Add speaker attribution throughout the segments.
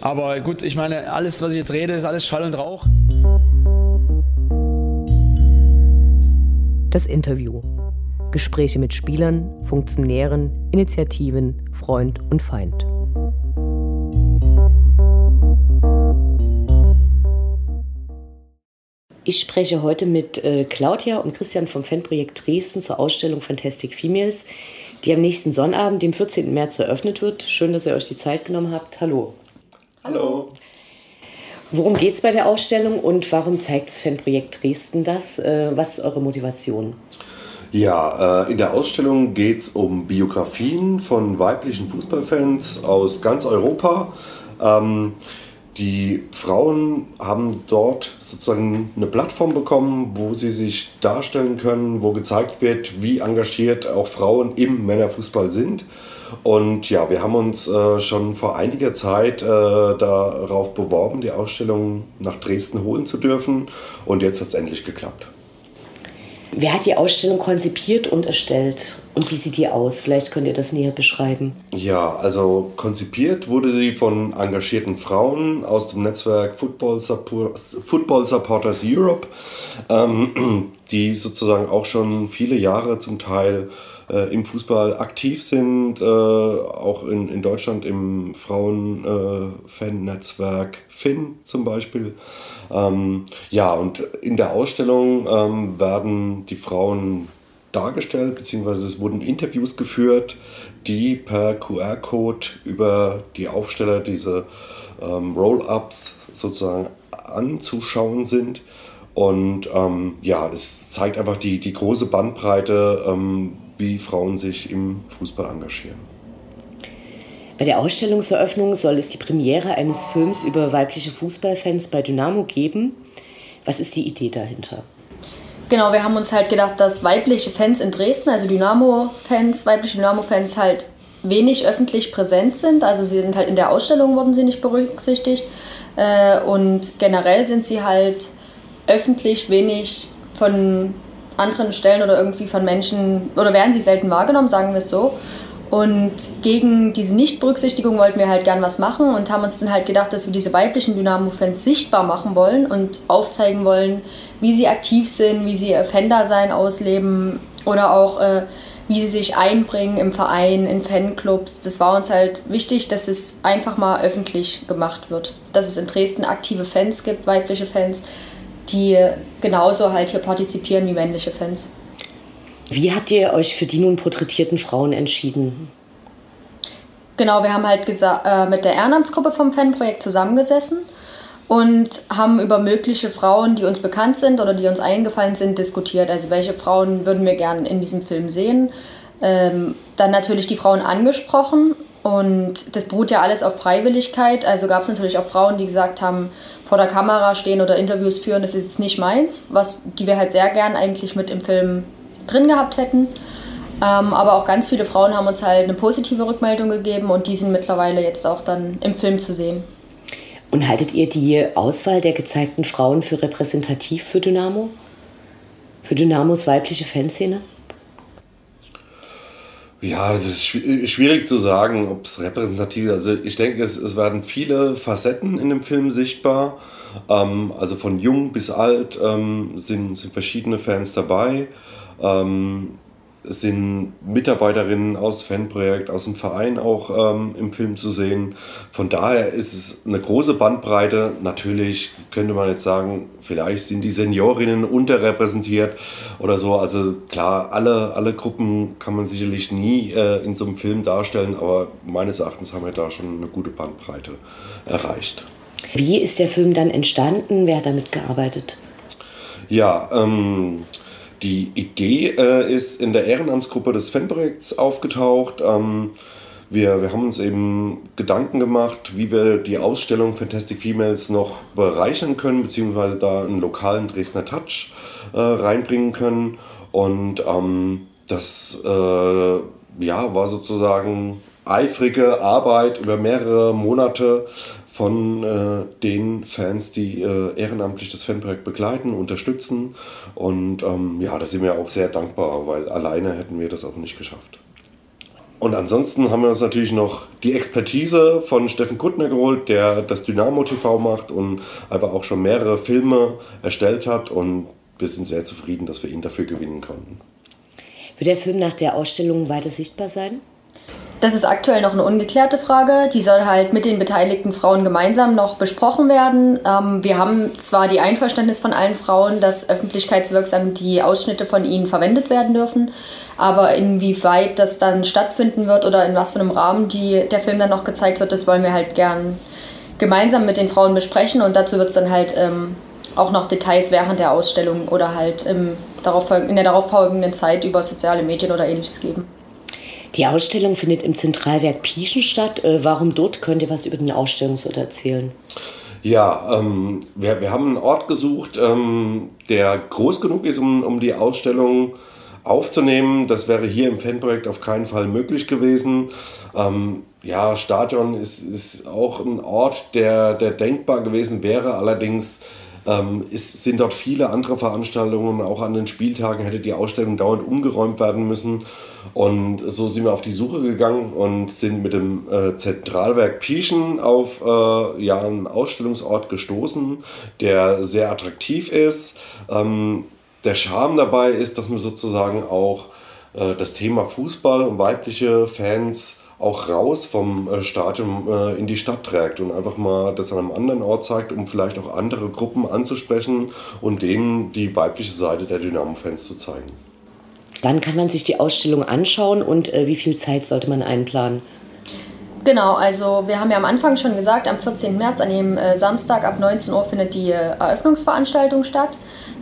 Speaker 1: Aber gut, ich meine, alles, was ich jetzt rede, ist alles Schall und Rauch.
Speaker 2: Das Interview. Gespräche mit Spielern, Funktionären, Initiativen, Freund und Feind. Ich spreche heute mit äh, Claudia und Christian vom Fanprojekt Dresden zur Ausstellung Fantastic Females, die am nächsten Sonnabend, dem 14. März, eröffnet wird. Schön, dass ihr euch die Zeit genommen habt. Hallo.
Speaker 3: Hallo.
Speaker 2: Worum geht es bei der Ausstellung und warum zeigt das Fanprojekt Dresden das? Äh, was ist eure Motivation?
Speaker 3: Ja, äh, in der Ausstellung geht es um Biografien von weiblichen Fußballfans aus ganz Europa. Die Frauen haben dort sozusagen eine Plattform bekommen, wo sie sich darstellen können, wo gezeigt wird, wie engagiert auch Frauen im Männerfußball sind. Und ja, wir haben uns äh, schon vor einiger Zeit äh, darauf beworben, die Ausstellung nach Dresden holen zu dürfen. Und jetzt hat es endlich geklappt.
Speaker 2: Wer hat die Ausstellung konzipiert und erstellt? Und wie sieht die aus? Vielleicht könnt ihr das näher beschreiben.
Speaker 3: Ja, also konzipiert wurde sie von engagierten Frauen aus dem Netzwerk Football, Football Supporters Europe, ähm, die sozusagen auch schon viele Jahre zum Teil äh, im Fußball aktiv sind, äh, auch in, in Deutschland im Frauen-Fan-Netzwerk äh, FIN zum Beispiel. Ähm, ja, und in der Ausstellung ähm, werden die Frauen dargestellt, beziehungsweise es wurden Interviews geführt, die per QR-Code über die Aufsteller diese ähm, Roll-ups sozusagen anzuschauen sind. Und ähm, ja, es zeigt einfach die, die große Bandbreite, ähm, wie Frauen sich im Fußball engagieren.
Speaker 2: Bei der Ausstellungseröffnung soll es die Premiere eines Films über weibliche Fußballfans bei Dynamo geben. Was ist die Idee dahinter?
Speaker 4: Genau, wir haben uns halt gedacht, dass weibliche Fans in Dresden, also Dynamo-Fans, weibliche Dynamo-Fans halt wenig öffentlich präsent sind. Also sie sind halt in der Ausstellung, wurden sie nicht berücksichtigt. Äh, und generell sind sie halt öffentlich wenig von anderen Stellen oder irgendwie von Menschen, oder werden sie selten wahrgenommen, sagen wir es so. Und gegen diese Nichtberücksichtigung wollten wir halt gern was machen und haben uns dann halt gedacht, dass wir diese weiblichen Dynamo-Fans sichtbar machen wollen und aufzeigen wollen, wie sie aktiv sind, wie sie ihr Fan-Dasein ausleben oder auch äh, wie sie sich einbringen im Verein, in Fanclubs. Das war uns halt wichtig, dass es einfach mal öffentlich gemacht wird. Dass es in Dresden aktive Fans gibt, weibliche Fans, die genauso halt hier partizipieren wie männliche Fans.
Speaker 2: Wie habt ihr euch für die nun porträtierten Frauen entschieden?
Speaker 4: Genau, wir haben halt äh, mit der Ehrenamtsgruppe vom Fanprojekt zusammengesessen und haben über mögliche Frauen, die uns bekannt sind oder die uns eingefallen sind, diskutiert. Also welche Frauen würden wir gerne in diesem Film sehen. Ähm, dann natürlich die Frauen angesprochen und das beruht ja alles auf Freiwilligkeit. Also gab es natürlich auch Frauen, die gesagt haben, vor der Kamera stehen oder Interviews führen, das ist jetzt nicht meins, was, die wir halt sehr gern eigentlich mit im Film drin gehabt hätten. Ähm, aber auch ganz viele Frauen haben uns halt eine positive Rückmeldung gegeben und die sind mittlerweile jetzt auch dann im Film zu sehen.
Speaker 2: Und haltet ihr die Auswahl der gezeigten Frauen für repräsentativ für Dynamo? Für Dynamos weibliche Fanszene?
Speaker 3: Ja, das ist schwierig zu sagen, ob es repräsentativ ist. Also ich denke, es, es werden viele Facetten in dem Film sichtbar. Ähm, also von jung bis alt ähm, sind, sind verschiedene Fans dabei. Ähm, sind Mitarbeiterinnen aus Fanprojekt, aus dem Verein auch ähm, im Film zu sehen. Von daher ist es eine große Bandbreite. Natürlich könnte man jetzt sagen, vielleicht sind die Seniorinnen unterrepräsentiert oder so. Also klar, alle, alle Gruppen kann man sicherlich nie äh, in so einem Film darstellen, aber meines Erachtens haben wir da schon eine gute Bandbreite erreicht.
Speaker 2: Wie ist der Film dann entstanden? Wer hat damit gearbeitet?
Speaker 3: Ja, ähm, die Idee äh, ist in der Ehrenamtsgruppe des Fanprojekts aufgetaucht. Ähm, wir, wir haben uns eben Gedanken gemacht, wie wir die Ausstellung Fantastic Females noch bereichern können, beziehungsweise da einen lokalen Dresdner Touch äh, reinbringen können. Und ähm, das äh, ja, war sozusagen eifrige Arbeit über mehrere Monate von äh, den Fans, die äh, ehrenamtlich das Fanprojekt begleiten, unterstützen. Und ähm, ja, da sind wir auch sehr dankbar, weil alleine hätten wir das auch nicht geschafft. Und ansonsten haben wir uns natürlich noch die Expertise von Steffen Kuttner geholt, der das Dynamo TV macht und aber auch schon mehrere Filme erstellt hat. Und wir sind sehr zufrieden, dass wir ihn dafür gewinnen konnten.
Speaker 2: Wird der Film nach der Ausstellung weiter sichtbar sein?
Speaker 4: Das ist aktuell noch eine ungeklärte Frage. Die soll halt mit den beteiligten Frauen gemeinsam noch besprochen werden. Ähm, wir haben zwar die Einverständnis von allen Frauen, dass öffentlichkeitswirksam die Ausschnitte von ihnen verwendet werden dürfen, aber inwieweit das dann stattfinden wird oder in was für einem Rahmen die, der Film dann noch gezeigt wird, das wollen wir halt gern gemeinsam mit den Frauen besprechen und dazu wird es dann halt ähm, auch noch Details während der Ausstellung oder halt im darauf, in der darauffolgenden Zeit über soziale Medien oder ähnliches geben.
Speaker 2: Die Ausstellung findet im Zentralwerk Pieschen statt. Äh, warum dort? Könnt ihr was über den Ausstellungsort erzählen?
Speaker 3: Ja, ähm, wir, wir haben einen Ort gesucht, ähm, der groß genug ist, um, um die Ausstellung aufzunehmen. Das wäre hier im Fanprojekt auf keinen Fall möglich gewesen. Ähm, ja, Stadion ist, ist auch ein Ort, der, der denkbar gewesen wäre. Allerdings ähm, ist, sind dort viele andere Veranstaltungen. Auch an den Spieltagen hätte die Ausstellung dauernd umgeräumt werden müssen. Und so sind wir auf die Suche gegangen und sind mit dem äh, Zentralwerk Pieschen auf äh, ja, einen Ausstellungsort gestoßen, der sehr attraktiv ist. Ähm, der Charme dabei ist, dass man sozusagen auch äh, das Thema Fußball und weibliche Fans auch raus vom äh, Stadion äh, in die Stadt trägt und einfach mal das an einem anderen Ort zeigt, um vielleicht auch andere Gruppen anzusprechen und denen die weibliche Seite der Dynamo-Fans zu zeigen.
Speaker 2: Wann kann man sich die Ausstellung anschauen und äh, wie viel Zeit sollte man einplanen?
Speaker 4: Genau, also wir haben ja am Anfang schon gesagt, am 14. März, an dem äh, Samstag ab 19 Uhr findet die äh, Eröffnungsveranstaltung statt.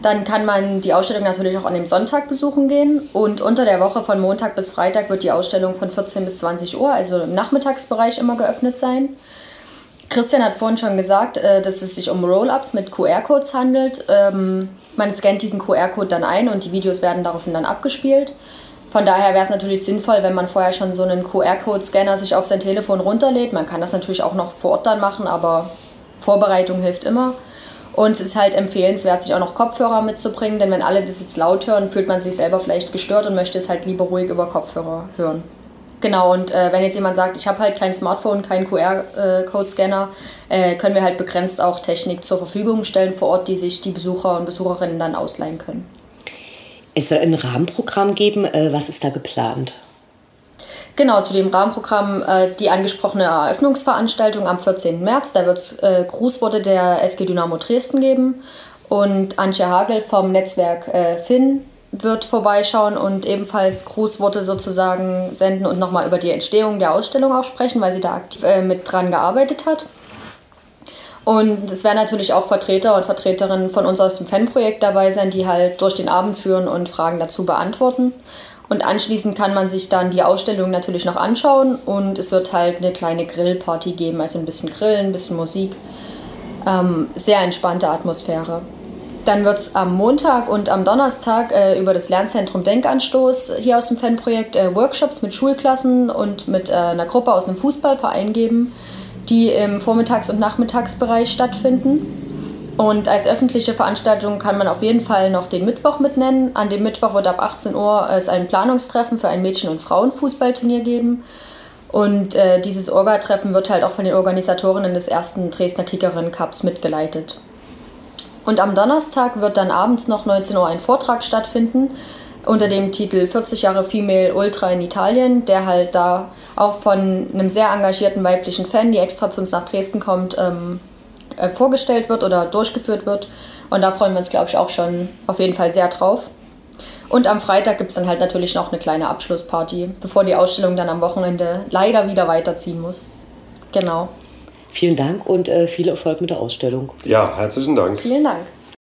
Speaker 4: Dann kann man die Ausstellung natürlich auch an dem Sonntag besuchen gehen. Und unter der Woche von Montag bis Freitag wird die Ausstellung von 14 bis 20 Uhr, also im Nachmittagsbereich, immer geöffnet sein. Christian hat vorhin schon gesagt, äh, dass es sich um Roll-Ups mit QR-Codes handelt. Ähm, man scannt diesen QR-Code dann ein und die Videos werden daraufhin dann abgespielt. Von daher wäre es natürlich sinnvoll, wenn man vorher schon so einen QR-Code-Scanner sich auf sein Telefon runterlädt. Man kann das natürlich auch noch vor Ort dann machen, aber Vorbereitung hilft immer. Und es ist halt empfehlenswert, sich auch noch Kopfhörer mitzubringen, denn wenn alle das jetzt laut hören, fühlt man sich selber vielleicht gestört und möchte es halt lieber ruhig über Kopfhörer hören. Genau, und äh, wenn jetzt jemand sagt, ich habe halt kein Smartphone, keinen QR-Code-Scanner, äh, können wir halt begrenzt auch Technik zur Verfügung stellen vor Ort, die sich die Besucher und Besucherinnen dann ausleihen können.
Speaker 2: Es soll ein Rahmenprogramm geben. Äh, was ist da geplant?
Speaker 4: Genau, zu dem Rahmenprogramm äh, die angesprochene Eröffnungsveranstaltung am 14. März. Da wird es äh, Grußworte der SG Dynamo Dresden geben. Und Antje Hagel vom Netzwerk äh, Finn wird vorbeischauen und ebenfalls Grußworte sozusagen senden und nochmal über die Entstehung der Ausstellung auch sprechen, weil sie da aktiv äh, mit dran gearbeitet hat. Und es werden natürlich auch Vertreter und Vertreterinnen von uns aus dem Fanprojekt dabei sein, die halt durch den Abend führen und Fragen dazu beantworten. Und anschließend kann man sich dann die Ausstellung natürlich noch anschauen und es wird halt eine kleine Grillparty geben, also ein bisschen Grillen, ein bisschen Musik. Ähm, sehr entspannte Atmosphäre. Dann wird es am Montag und am Donnerstag äh, über das Lernzentrum Denkanstoß hier aus dem Fanprojekt äh, Workshops mit Schulklassen und mit äh, einer Gruppe aus einem Fußballverein geben, die im Vormittags- und Nachmittagsbereich stattfinden. Und als öffentliche Veranstaltung kann man auf jeden Fall noch den Mittwoch mitnennen. An dem Mittwoch wird ab 18 Uhr es ein Planungstreffen für ein Mädchen- und Frauenfußballturnier geben. Und äh, dieses Orga-Treffen wird halt auch von den Organisatorinnen des ersten Dresdner Kickerinnen Cups mitgeleitet. Und am Donnerstag wird dann abends noch 19 Uhr ein Vortrag stattfinden unter dem Titel 40 Jahre Female Ultra in Italien, der halt da auch von einem sehr engagierten weiblichen Fan, die extra zu uns nach Dresden kommt, ähm, äh, vorgestellt wird oder durchgeführt wird. Und da freuen wir uns, glaube ich, auch schon auf jeden Fall sehr drauf. Und am Freitag gibt es dann halt natürlich noch eine kleine Abschlussparty, bevor die Ausstellung dann am Wochenende leider wieder weiterziehen muss. Genau.
Speaker 2: Vielen Dank und äh, viel Erfolg mit der Ausstellung.
Speaker 3: Ja, herzlichen Dank.
Speaker 4: Vielen Dank.